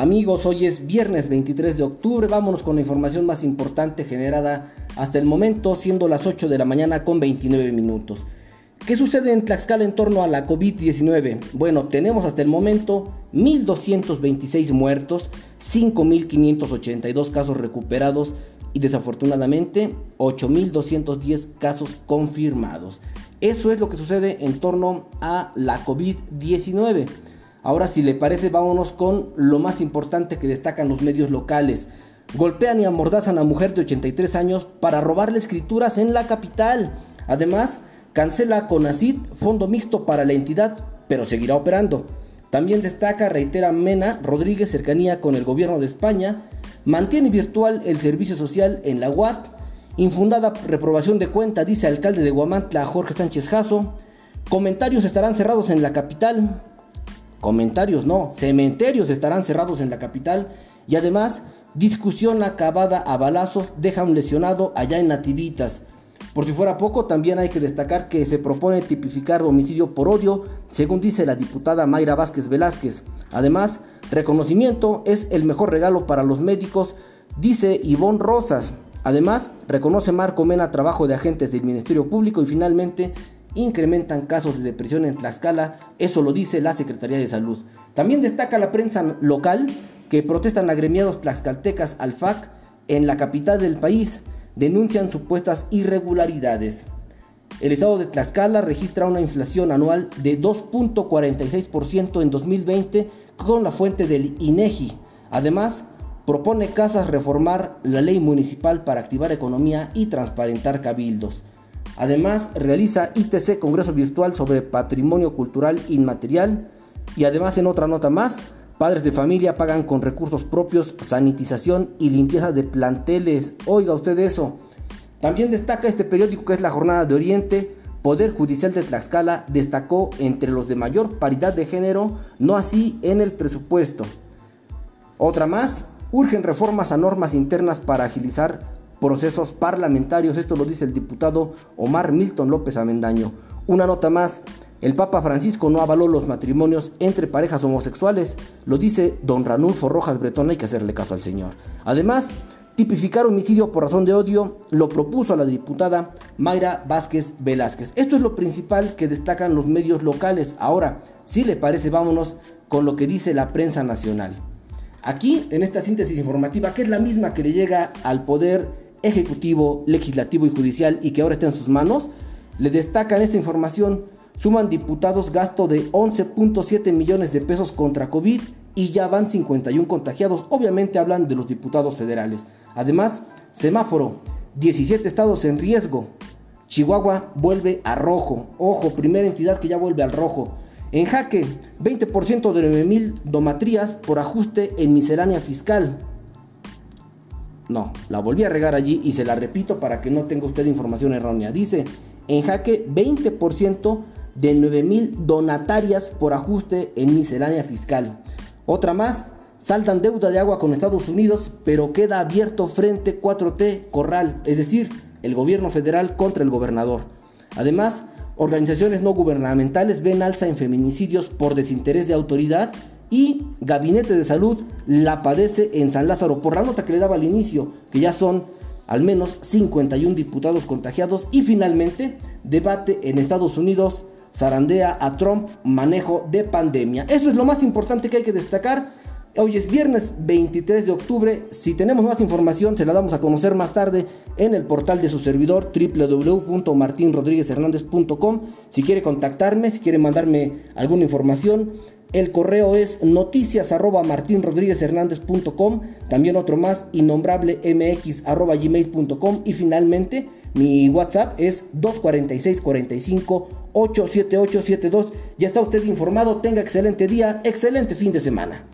Amigos, hoy es viernes 23 de octubre, vámonos con la información más importante generada hasta el momento, siendo las 8 de la mañana con 29 minutos. ¿Qué sucede en Tlaxcala en torno a la COVID-19? Bueno, tenemos hasta el momento 1.226 muertos, 5.582 casos recuperados y desafortunadamente 8.210 casos confirmados. Eso es lo que sucede en torno a la COVID-19. Ahora si le parece vámonos con lo más importante que destacan los medios locales. Golpean y amordazan a mujer de 83 años para robarle escrituras en la capital. Además, cancela CONACID fondo mixto para la entidad, pero seguirá operando. También destaca, reitera Mena Rodríguez cercanía con el gobierno de España, mantiene virtual el servicio social en la UAT, infundada reprobación de cuenta, dice alcalde de Guamantla Jorge Sánchez Jasso, comentarios estarán cerrados en la capital, Comentarios no, cementerios estarán cerrados en la capital y además discusión acabada a balazos deja un lesionado allá en Nativitas. Por si fuera poco, también hay que destacar que se propone tipificar homicidio por odio, según dice la diputada Mayra Vázquez Velázquez. Además, reconocimiento es el mejor regalo para los médicos, dice Ivonne Rosas. Además, reconoce Marco Mena trabajo de agentes del Ministerio Público y finalmente incrementan casos de depresión en Tlaxcala, eso lo dice la Secretaría de Salud. También destaca la prensa local que protestan agremiados tlaxcaltecas al FAC en la capital del país, denuncian supuestas irregularidades. El estado de Tlaxcala registra una inflación anual de 2.46% en 2020 con la fuente del INEGI. Además, propone Casas reformar la ley municipal para activar economía y transparentar cabildos. Además, realiza ITC Congreso Virtual sobre Patrimonio Cultural Inmaterial. Y además, en otra nota más, padres de familia pagan con recursos propios sanitización y limpieza de planteles. Oiga usted eso. También destaca este periódico que es la Jornada de Oriente. Poder Judicial de Tlaxcala destacó entre los de mayor paridad de género, no así en el presupuesto. Otra más, urgen reformas a normas internas para agilizar procesos parlamentarios. Esto lo dice el diputado Omar Milton López Amendaño. Una nota más. El Papa Francisco no avaló los matrimonios entre parejas homosexuales, lo dice don Ranulfo Rojas Bretón, hay que hacerle caso al señor. Además, tipificar homicidio por razón de odio lo propuso a la diputada Mayra Vázquez Velázquez. Esto es lo principal que destacan los medios locales. Ahora, si le parece, vámonos con lo que dice la prensa nacional. Aquí, en esta síntesis informativa, que es la misma que le llega al poder ejecutivo, legislativo y judicial y que ahora está en sus manos, le destacan esta información. Suman diputados gasto de 11.7 millones de pesos contra COVID y ya van 51 contagiados. Obviamente hablan de los diputados federales. Además, semáforo, 17 estados en riesgo. Chihuahua vuelve a rojo. Ojo, primera entidad que ya vuelve al rojo. En jaque, 20% de 9.000 domatrías por ajuste en miscelánea fiscal. No, la volví a regar allí y se la repito para que no tenga usted información errónea. Dice, en jaque 20% de 9.000 donatarias por ajuste en miscelánea fiscal. Otra más, saltan deuda de agua con Estados Unidos, pero queda abierto frente 4T Corral, es decir, el gobierno federal contra el gobernador. Además, organizaciones no gubernamentales ven alza en feminicidios por desinterés de autoridad y Gabinete de Salud la padece en San Lázaro por la nota que le daba al inicio, que ya son al menos 51 diputados contagiados y finalmente debate en Estados Unidos zarandea a Trump manejo de pandemia. Eso es lo más importante que hay que destacar. Hoy es viernes 23 de octubre. Si tenemos más información, se la damos a conocer más tarde en el portal de su servidor www.martinrodríguezhernandez.com. Si quiere contactarme, si quiere mandarme alguna información, el correo es noticias arroba también otro más, innombrable mx arroba gmail.com y finalmente mi WhatsApp es 246 45 87872. Ya está usted informado, tenga excelente día, excelente fin de semana.